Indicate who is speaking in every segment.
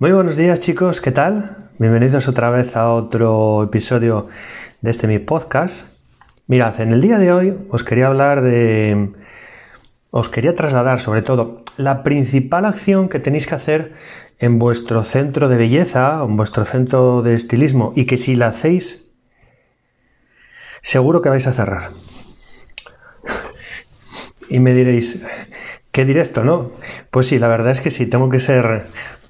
Speaker 1: Muy buenos días chicos, ¿qué tal? Bienvenidos otra vez a otro episodio de este mi podcast. Mirad, en el día de hoy os quería hablar de... Os quería trasladar sobre todo la principal acción que tenéis que hacer en vuestro centro de belleza, en vuestro centro de estilismo y que si la hacéis, seguro que vais a cerrar. Y me diréis, qué directo, ¿no? Pues sí, la verdad es que sí, tengo que ser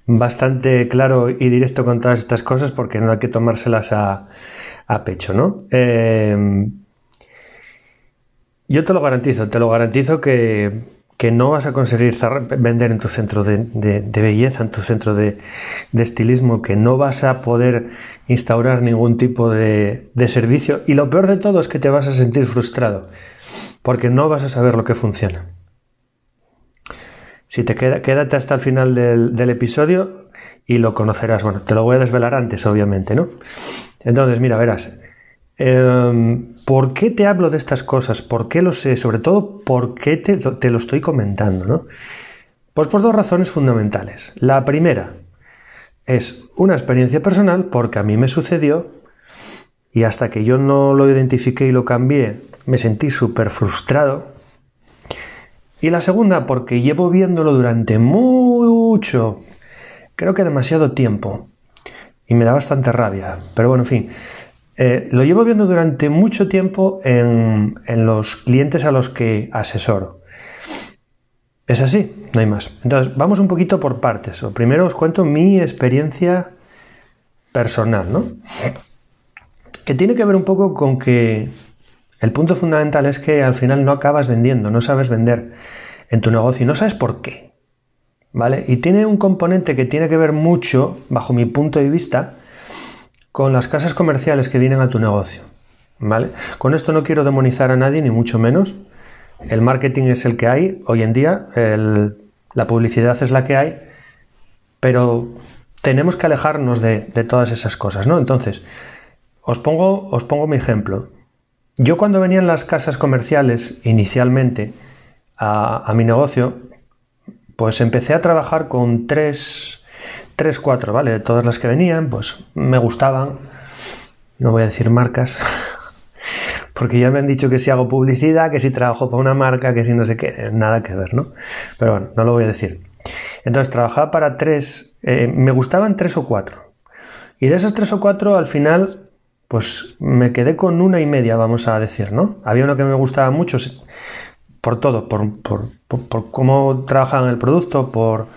Speaker 1: bastante claro y directo con todas estas cosas porque no hay que tomárselas a, pecho, ¿no? Em, yo te lo garantizo, te lo garantizo que, no vas a conseguir vender en tu centro de, belleza, en tu centro de, estilismo, que no vas a poder instaurar ningún tipo de, servicio y lo peor de todo es que te vas a sentir frustrado porque no vas a saber lo que funciona. Si te queda, quédate hasta el final del, episodio y lo conocerás. Bueno, te lo voy a desvelar antes, obviamente, ¿no? Entonces, mira, verás. Em, ¿Por qué te hablo de estas cosas? ¿Por qué lo sé? Sobre todo, ¿por qué te, lo estoy comentando? ¿no? Pues por dos razones fundamentales. La primera es una experiencia personal porque a mí me sucedió y hasta que yo no lo identifiqué y lo cambié, me sentí súper frustrado y la segunda, porque llevo viéndolo durante mucho, creo que demasiado tiempo. Y me da bastante rabia. Pero bueno, en fin. Eh, lo llevo viendo durante mucho tiempo en, los clientes a los que asesoro. Es así, no hay más. Entonces, vamos un poquito por partes. Primero os cuento mi experiencia personal, ¿no? Que tiene que ver un poco con que el punto fundamental es que al final no acabas vendiendo, no sabes vender en tu negocio y no sabes por qué. ¿Vale? Y tiene un componente que tiene que ver mucho, bajo mi punto de vista, con las casas comerciales que vienen a tu negocio. ¿Vale? Con esto no quiero demonizar a nadie, ni mucho menos. El marketing es el que hay hoy en día, la publicidad es la que hay, pero tenemos que alejarnos de, de todas esas cosas, ¿no? Entonces, os pongo, os pongo mi ejemplo. Yo cuando venían las casas comerciales inicialmente a, mi negocio, pues empecé a trabajar con tres, tres, cuatro, ¿vale? De todas las que venían, pues me gustaban. No voy a decir marcas, porque ya me han dicho que si hago publicidad, que si trabajo para una marca, que si no sé qué, nada que ver, ¿no? Pero bueno, no lo voy a decir. Entonces trabajaba para tres, eh, me gustaban tres o cuatro. Y de esos tres o cuatro, al final pues me quedé con una y media, vamos a decir, ¿no? Había uno que me gustaba mucho por todo, por, cómo trabajaban el producto, por,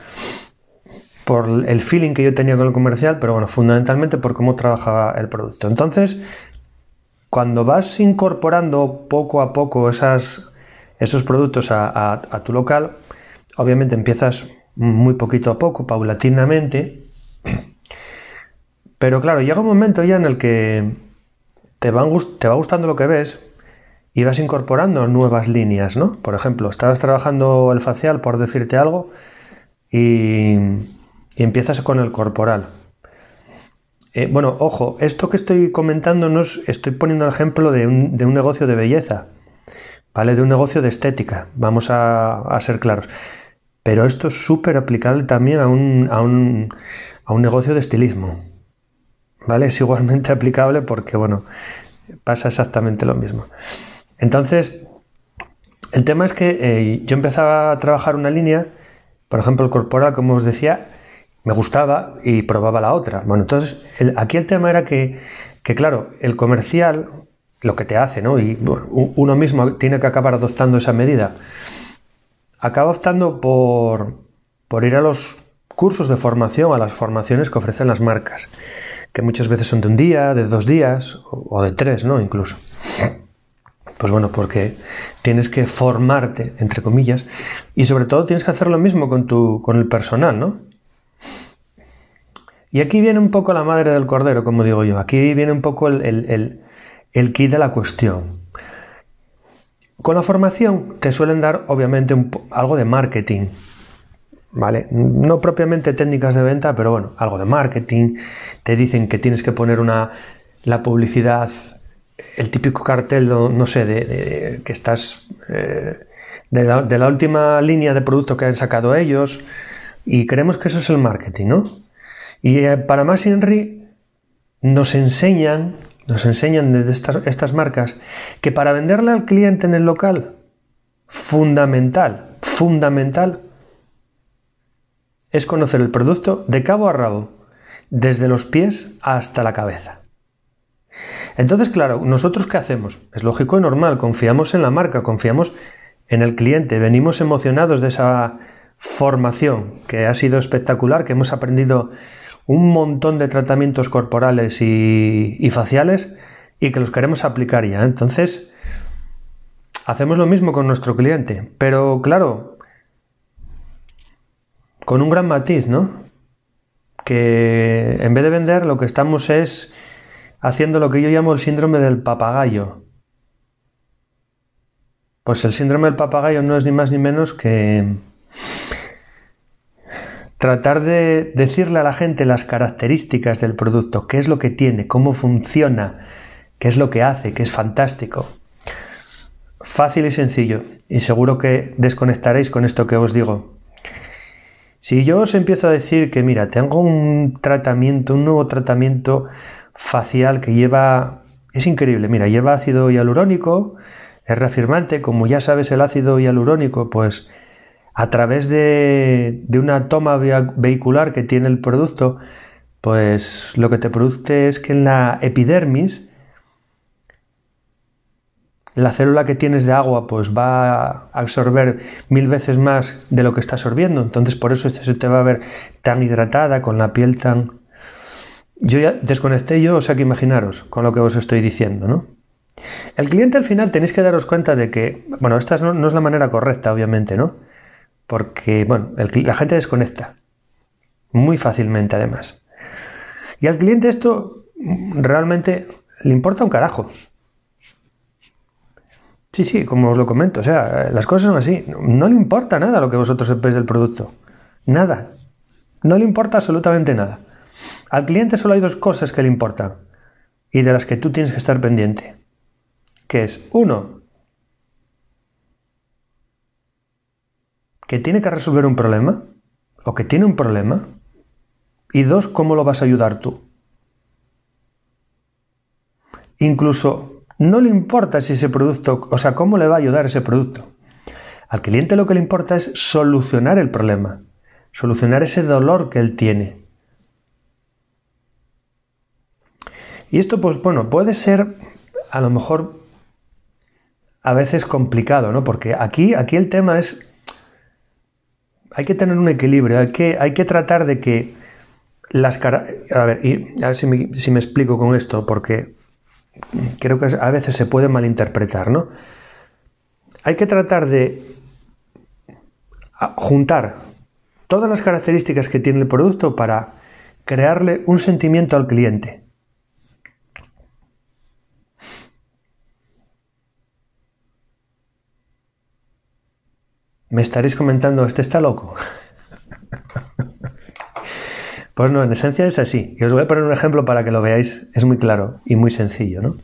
Speaker 1: el feeling que yo tenía con el comercial, pero bueno, fundamentalmente por cómo trabajaba el producto. Entonces, cuando vas incorporando poco a poco esos productos a tu local, obviamente empiezas muy poquito a poco, paulatinamente, pero claro, llega un momento ya en el que te, va gustando lo que ves y vas incorporando nuevas líneas, ¿no? Por ejemplo, estabas trabajando el facial, por decirte algo, y, empiezas con el corporal. Eh, bueno, ojo, esto que estoy comentando no es, estoy poniendo el ejemplo de un, negocio de belleza, ¿vale? De un negocio de estética, vamos a, ser claros. Pero esto es súper aplicable también a un, a un negocio de estilismo. ¿Vale? Es igualmente aplicable porque, bueno, pasa exactamente lo mismo. Entonces, el tema es que eh, yo empezaba a trabajar una línea, por ejemplo, el corporal, como os decía, me gustaba y probaba la otra. Bueno, entonces, aquí el tema era que, que, claro, el comercial, lo que te hace, ¿no? Y uno mismo tiene que acabar adoptando esa medida. Acaba optando por, por ir a los cursos de formación, a las formaciones que ofrecen las marcas que muchas veces son de un día, de dos días o de tres, ¿no? Incluso. Pues bueno, porque tienes que formarte, entre comillas, y sobre todo tienes que hacer lo mismo con, tu, con el personal, ¿no? Y aquí viene un poco la madre del cordero, como digo yo. Aquí viene un poco el, el, el, de la cuestión. Con la formación te suelen dar, obviamente, algo de marketing, ¿vale? No propiamente técnicas de venta, pero bueno, algo de marketing. Te dicen que tienes que poner una, la publicidad, el típico cartel, no, sé, de, que estás eh, de, la, última línea de producto que han sacado ellos. Y creemos que eso es el marketing, ¿no? Y eh, para más Henry nos enseñan, nos enseñan desde estas, estas marcas que para venderle al cliente en el local, fundamental, fundamental, es conocer el producto de cabo a rabo, desde los pies hasta la cabeza. Entonces, claro, ¿nosotros qué hacemos? Es lógico y normal, confiamos en la marca, confiamos en el cliente, venimos emocionados de esa formación que ha sido espectacular, que hemos aprendido un montón de tratamientos corporales y, faciales y que los queremos aplicar ya. Entonces, hacemos lo mismo con nuestro cliente, pero claro, con un gran matiz, ¿no? Que en vez de vender, lo que estamos es haciendo lo que yo llamo el síndrome del papagayo. Pues el síndrome del papagayo no es ni más ni menos que tratar de decirle a la gente las características del producto, qué es lo que tiene, cómo funciona, qué es lo que hace, que es fantástico. Fácil y sencillo, y seguro que desconectaréis con esto que os digo. Si yo os empiezo a decir que, mira, tengo un tratamiento, un nuevo tratamiento facial que lleva, es increíble, mira, lleva ácido hialurónico, es reafirmante, como ya sabes el ácido hialurónico, pues a través de, de una toma vehicular que tiene el producto, pues lo que te produce es que en la epidermis, la célula que tienes de agua pues va a absorber mil veces más de lo que está absorbiendo, entonces por eso se te va a ver tan hidratada, con la piel tan... Yo ya desconecté yo, o sea que imaginaros con lo que os estoy diciendo, ¿no? El cliente al final tenéis que daros cuenta de que, bueno, esta no, no es la manera correcta, obviamente, ¿no? Porque, bueno, la gente desconecta muy fácilmente además. Y al cliente esto realmente le importa un carajo. Sí, sí, como os lo comento, o sea, las cosas son así. No le importa nada lo que vosotros sepáis del producto. Nada. No le importa absolutamente nada. Al cliente solo hay dos cosas que le importan y de las que tú tienes que estar pendiente. Que es, uno, que tiene que resolver un problema o que tiene un problema. Y dos, cómo lo vas a ayudar tú. Incluso no le importa si ese producto, o sea, cómo le va a ayudar ese producto. Al cliente lo que le importa es solucionar el problema, solucionar ese dolor que él tiene. Y esto, pues bueno, puede ser a lo mejor a veces complicado, ¿no? Porque aquí, aquí el tema es hay que tener un equilibrio, hay que, hay que tratar de que las caras... A ver, y a ver si me, explico con esto, porque creo que a veces se puede malinterpretar, ¿no? Hay que tratar de juntar todas las características que tiene el producto para crearle un sentimiento al cliente. Me estaréis comentando, ¿este está loco? pues no, en esencia es así. Y os voy a poner un ejemplo para que lo veáis. Es muy claro y muy sencillo, ¿no?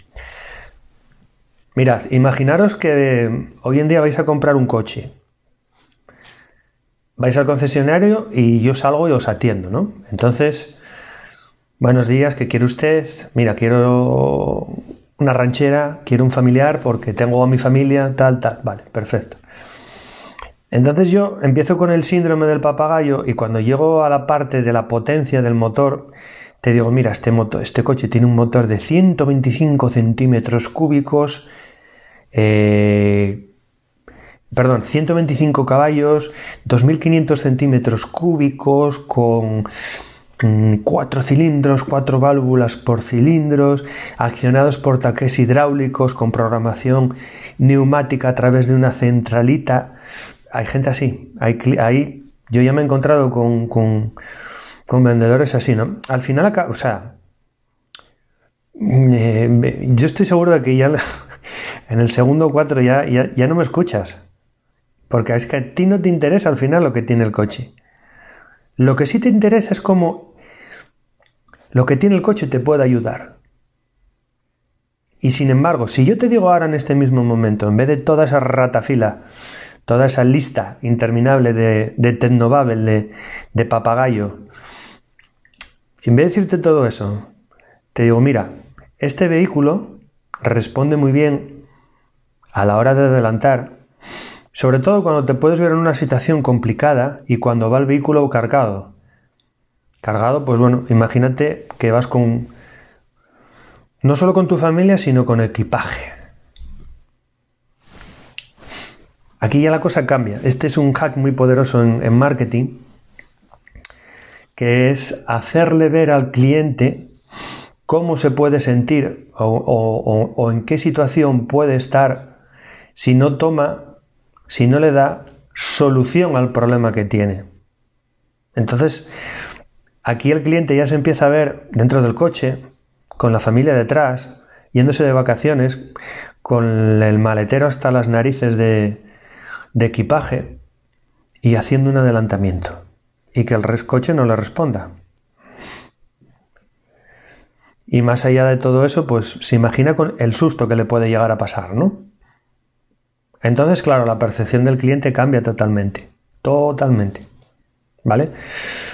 Speaker 1: Mirad, imaginaros que hoy en día vais a comprar un coche. Vais al concesionario y yo salgo y os atiendo, ¿no? Entonces, buenos días, ¿qué quiere usted? Mira, quiero una ranchera, quiero un familiar porque tengo a mi familia, tal, tal. Vale, perfecto. Entonces yo empiezo con el síndrome del papagayo y cuando llego a la parte de la potencia del motor, te digo, mira, este, motor, este coche tiene un motor de 125 centímetros cúbicos, eh, perdón, 125 caballos, 2500 centímetros cúbicos con mm, cuatro cilindros, cuatro válvulas por cilindros, accionados por taques hidráulicos con programación neumática a través de una centralita hay gente así. Hay, yo ya me he encontrado con, vendedores así, ¿no? Al final, o sea, eh, yo estoy seguro de que ya en el segundo cuatro ya, ya, ya no me escuchas. Porque es que a ti no te interesa al final lo que tiene el coche. Lo que sí te interesa es cómo lo que tiene el coche te puede ayudar. Y sin embargo, si yo te digo ahora en este mismo momento, en vez de toda esa ratafila toda esa lista interminable de, de de, de papagayo, Si en vez de decirte todo eso, te digo, mira, este vehículo responde muy bien a la hora de adelantar, sobre todo cuando te puedes ver en una situación complicada y cuando va el vehículo cargado. Cargado, pues bueno, imagínate que vas con no solo con tu familia, sino con equipaje. Aquí ya la cosa cambia. Este es un hack muy poderoso en, marketing, que es hacerle ver al cliente cómo se puede sentir o, en qué situación puede estar si no toma, si no le da solución al problema que tiene. Entonces, aquí el cliente ya se empieza a ver dentro del coche, con la familia detrás, yéndose de vacaciones, con el maletero hasta las narices de, de equipaje y haciendo un adelantamiento y que el coche no le responda. Y más allá de todo eso, pues se imagina con el susto que le puede llegar a pasar, ¿no? Entonces, claro, la percepción del cliente cambia totalmente. Totalmente. ¿Vale?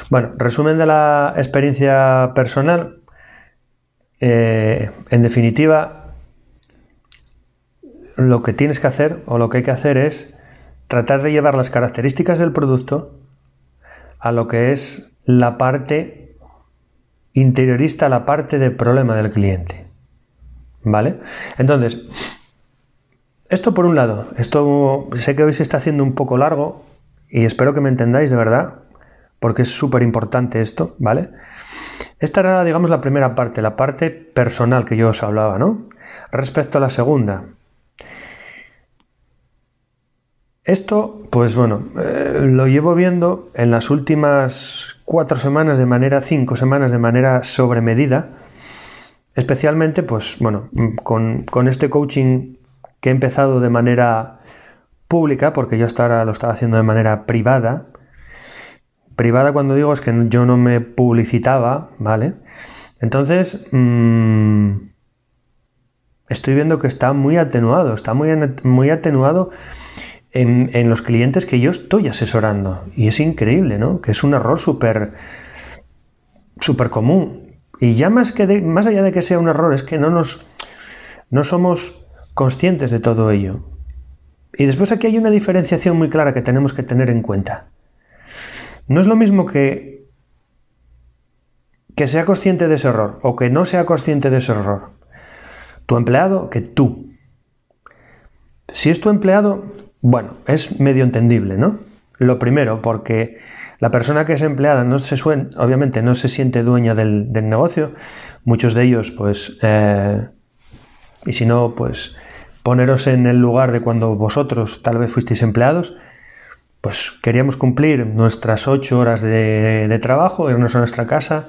Speaker 1: Bueno, resumen de la experiencia personal. Eh, en definitiva, lo que tienes que hacer o lo que hay que hacer es tratar de llevar las características del producto a lo que es la parte interiorista, la parte de problema del cliente. ¿Vale? Entonces, esto por un lado, esto sé que hoy se está haciendo un poco largo y espero que me entendáis de verdad, porque es súper importante esto, ¿vale? Esta era, digamos, la primera parte, la parte personal que yo os hablaba, ¿no? Respecto a la segunda, esto, pues bueno, eh, lo llevo viendo en las últimas cuatro semanas de manera, cinco semanas de manera sobremedida, especialmente, pues bueno, con, con este coaching que he empezado de manera pública, porque yo hasta ahora lo estaba haciendo de manera privada. Privada cuando digo es que yo no me publicitaba, ¿vale? Entonces, mmm, estoy viendo que está muy atenuado, está muy, muy atenuado en, los clientes que yo estoy asesorando. Y es increíble, ¿no? Que es un error súper súper común. Y ya más, que más allá de que sea un error, es que no nos no somos conscientes de todo ello. Y después aquí hay una diferenciación muy clara que tenemos que tener en cuenta. No es lo mismo que que sea consciente de ese error o que no sea consciente de ese error. Tu empleado que tú. Si es tu empleado, bueno, es medio entendible, ¿no? Lo primero, porque la persona que es empleada no se obviamente no se siente dueña del, negocio. Muchos de ellos, pues, eh, y si no, pues, poneros en el lugar de cuando vosotros tal vez fuisteis empleados, pues queríamos cumplir nuestras ocho horas de, de trabajo, irnos a nuestra casa,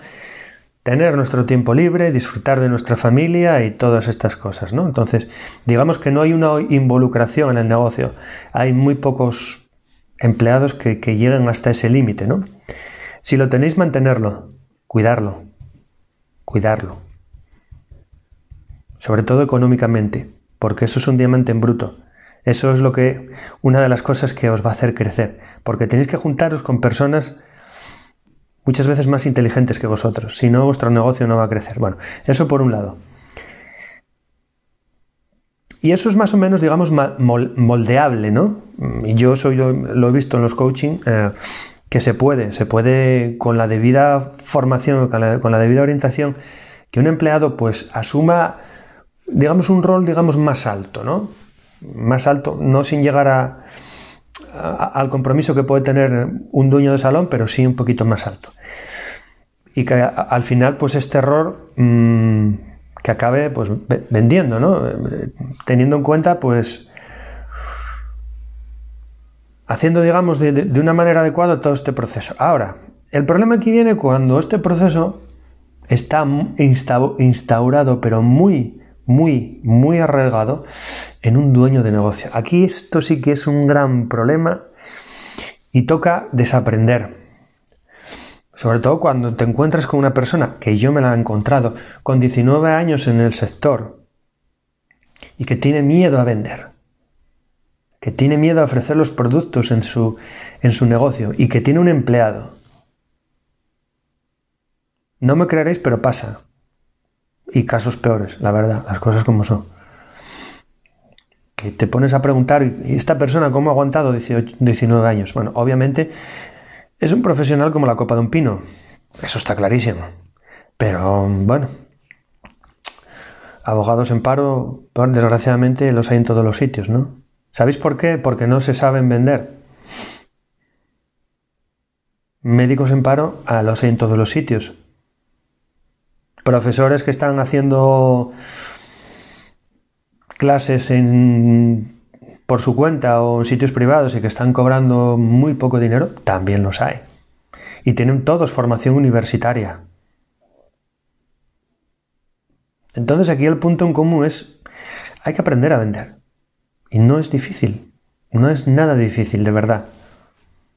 Speaker 1: tener nuestro tiempo libre, disfrutar de nuestra familia y todas estas cosas, ¿no? Entonces, digamos que no hay una involucración en el negocio, hay muy pocos empleados que, que lleguen hasta ese límite, ¿no? Si lo tenéis, mantenerlo, cuidarlo, cuidarlo. Sobre todo económicamente, porque eso es un diamante en bruto. Eso es lo que, una de las cosas que os va a hacer crecer, porque tenéis que juntaros con personas muchas veces más inteligentes que vosotros. Si no, vuestro negocio no va a crecer. Bueno, eso por un lado. Y eso es más o menos, digamos, moldeable, ¿no? Yo soy, lo he visto en los coaching, eh, que se puede, se puede con la debida formación, con la, con la debida orientación, que un empleado pues asuma, digamos, un rol, digamos, más alto, ¿no? Más alto, no sin llegar a, al compromiso que puede tener un dueño de salón, pero sí un poquito más alto. Y que al final, pues este error mm, que acabe pues, vendiendo, ¿no? Teniendo en cuenta, pues, haciendo, digamos, de, de una manera adecuada todo este proceso. Ahora, el problema aquí viene cuando este proceso está instaurado, pero muy muy, muy arraigado en un dueño de negocio. Aquí esto sí que es un gran problema y toca desaprender. Sobre todo cuando te encuentras con una persona, que yo me la he encontrado, con 19 años en el sector y que tiene miedo a vender, que tiene miedo a ofrecer los productos en su, en su negocio y que tiene un empleado No me creeréis, pero pasa. Y casos peores, la verdad, las cosas como son. Que te pones a preguntar, ¿y esta persona cómo ha aguantado 18, 19 años? Bueno, obviamente es un profesional como la copa de un pino. Eso está clarísimo. Pero bueno, abogados en paro, desgraciadamente los hay en todos los sitios, ¿no? ¿Sabéis por qué? Porque no se saben vender. Médicos en paro a los hay en todos los sitios. Profesores que están haciendo clases en, por su cuenta o en sitios privados y que están cobrando muy poco dinero, también los hay. Y tienen todos formación universitaria. Entonces aquí el punto en común es, hay que aprender a vender. Y no es difícil, no es nada difícil, de verdad.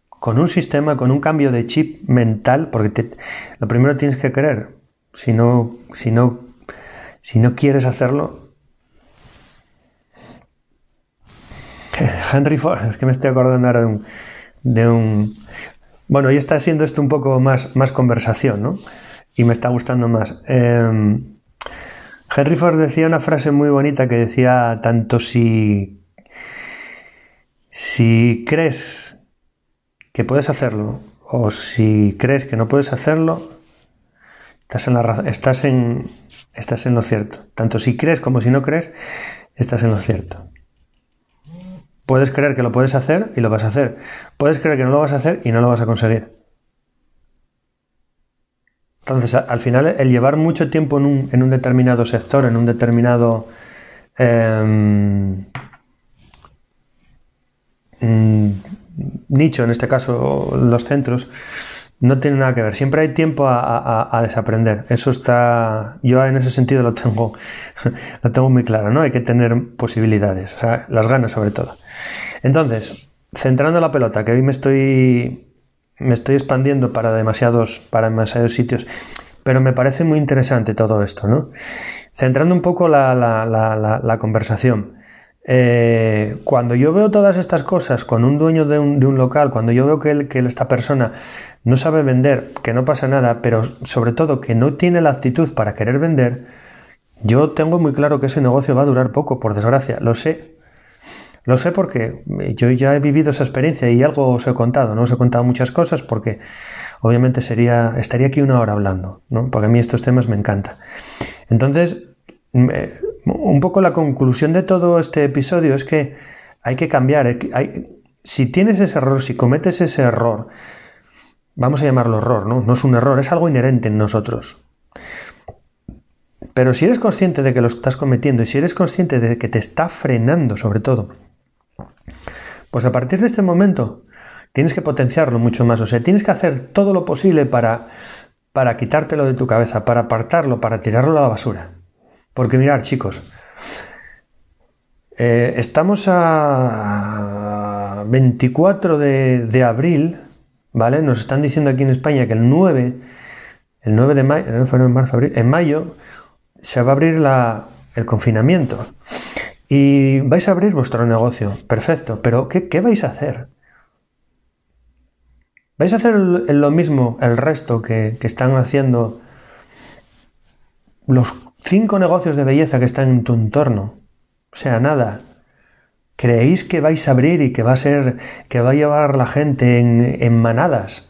Speaker 1: Con un sistema, con un cambio de chip mental, porque lo primero tienes que querer. Si no, si no, si no quieres hacerlo, Henry Ford, es que me estoy acordando ahora de un, de un, Bueno, ya está siendo esto un poco más, más conversación, ¿no? Y me está gustando más. Eh, Henry Ford decía una frase muy bonita que decía, tanto si, si crees que puedes hacerlo o si crees que no puedes hacerlo, estás en, la, estás en, estás en lo cierto. Tanto si crees como si no crees, estás en lo cierto. Puedes creer que lo puedes hacer y lo vas a hacer. Puedes creer que no lo vas a hacer y no lo vas a conseguir. Entonces, al final, el llevar mucho tiempo en un, determinado sector, en un determinado em, mm, nicho, en este caso los centros, no tiene nada que ver. Siempre hay tiempo a, desaprender. Eso está. Yo en ese sentido lo tengo, lo tengo muy claro, ¿no? Hay que tener posibilidades, o sea, las ganas sobre todo. Entonces, centrando la pelota, que hoy me estoy me estoy expandiendo para demasiados, para demasiados sitios, pero me parece muy interesante todo esto, ¿no? Centrando un poco la, conversación. Eh, cuando yo veo todas estas cosas con un dueño de un, local, cuando yo veo que, que, esta persona no sabe vender, que no pasa nada, pero sobre todo que no tiene la actitud para querer vender, yo tengo muy claro que ese negocio va a durar poco, por desgracia, lo sé, lo sé porque yo ya he vivido esa experiencia y algo os he contado, ¿no? Os he contado muchas cosas porque obviamente sería, estaría aquí una hora hablando, ¿no? Porque a mí estos temas me encantan. Entonces, un poco la conclusión de todo este episodio es que hay que cambiar. si tienes ese error, si cometes ese error, vamos a llamarlo error, ¿no? No es un error, es algo inherente en nosotros. Pero si eres consciente de que lo estás cometiendo y si eres consciente de que te está frenando sobre todo, pues a partir de este momento tienes que potenciarlo mucho más, o sea, tienes que hacer todo lo posible para, para quitártelo de tu cabeza, para apartarlo, para tirarlo a la basura. Porque mirar, chicos, eh, estamos a 24 de, abril, ¿vale? Nos están diciendo aquí en España que el 9, el 9 de mayo, en marzo, abril, en mayo se va a abrir el confinamiento. Y vais a abrir vuestro negocio, perfecto, pero ¿qué, vais a hacer? ¿Vais a hacer lo mismo el resto que, que están haciendo los cinco negocios de belleza que están en tu entorno? O sea, nada. ¿Creéis que vais a abrir y que va a ser, que va a llevar la gente en, en manadas?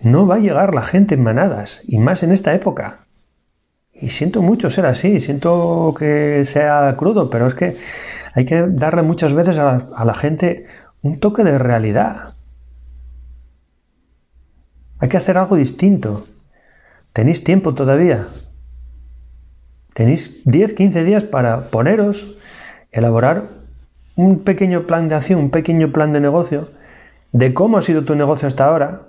Speaker 1: No va a llegar la gente en manadas, y más en esta época. Y siento mucho ser así, siento que sea crudo, pero es que hay que darle muchas veces a la, gente un toque de realidad. Hay que hacer algo distinto. Tenéis tiempo todavía. Tenéis 10, 15 días para poneros, elaborar un pequeño plan de acción, un pequeño plan de negocio, de cómo ha sido tu negocio hasta ahora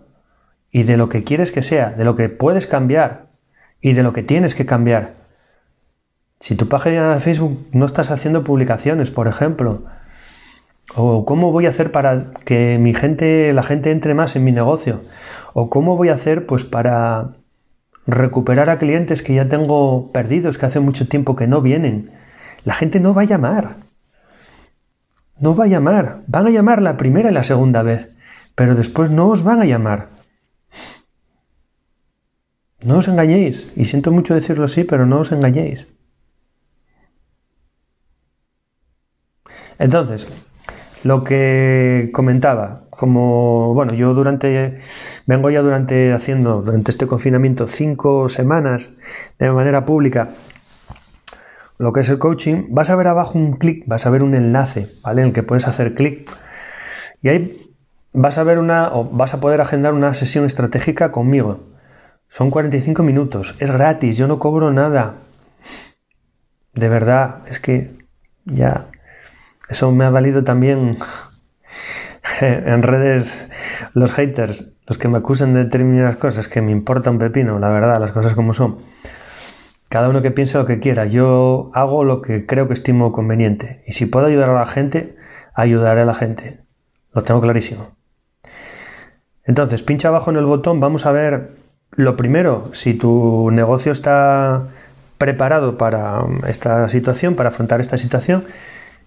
Speaker 1: y de lo que quieres que sea, de lo que puedes cambiar y de lo que tienes que cambiar. Si tu página de Facebook no estás haciendo publicaciones, por ejemplo, o cómo voy a hacer para que mi gente, la gente entre más en mi negocio, o cómo voy a hacer pues para recuperar a clientes que ya tengo perdidos, que hace mucho tiempo que no vienen. La gente no va a llamar. No va a llamar. Van a llamar la primera y la segunda vez, pero después no os van a llamar. No os engañéis. Y siento mucho decirlo así, pero no os engañéis. Entonces, lo que comentaba, como, bueno, yo durante, vengo ya durante haciendo, durante este confinamiento, cinco semanas de manera pública, lo que es el coaching, vas a ver abajo un clic, vas a ver un enlace, ¿vale? En el que puedes hacer clic. Y ahí vas a ver una, o vas a poder agendar una sesión estratégica conmigo. Son 45 minutos, es gratis, yo no cobro nada. De verdad, es que ya eso me ha valido también en redes los haters, los que me acusan de determinadas cosas que me importa un pepino, la verdad, las cosas como son. Cada uno que piense lo que quiera, yo hago lo que creo que estimo conveniente. Y si puedo ayudar a la gente, ayudaré a la gente. Lo tengo clarísimo. Entonces, pincha abajo en el botón, vamos a ver lo primero, si tu negocio está preparado para esta situación, para afrontar esta situación,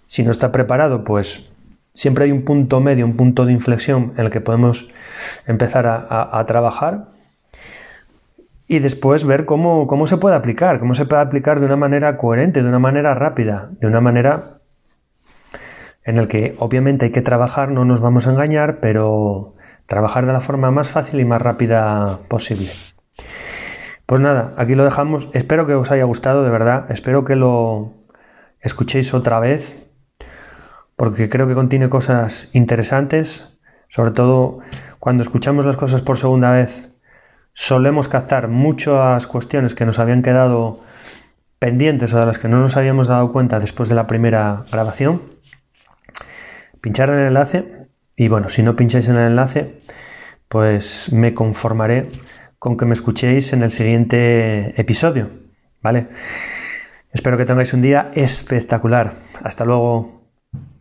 Speaker 1: si no está preparado, pues siempre hay un punto medio, un punto de inflexión en el que podemos empezar a, trabajar y después ver cómo, cómo, se puede aplicar, cómo se puede aplicar de una manera coherente, de una manera rápida, de una manera en el que obviamente hay que trabajar, no nos vamos a engañar, pero trabajar de la forma más fácil y más rápida posible. Pues nada, aquí lo dejamos. Espero que os haya gustado, de verdad. Espero que lo escuchéis otra vez porque creo que contiene cosas interesantes, sobre todo cuando escuchamos las cosas por segunda vez, solemos captar muchas cuestiones que nos habían quedado pendientes o de las que no nos habíamos dado cuenta después de la primera grabación. Pinchar en el enlace y bueno, si no pincháis en el enlace, pues me conformaré con que me escuchéis en el siguiente episodio, ¿vale? Espero que tengáis un día espectacular. Hasta luego.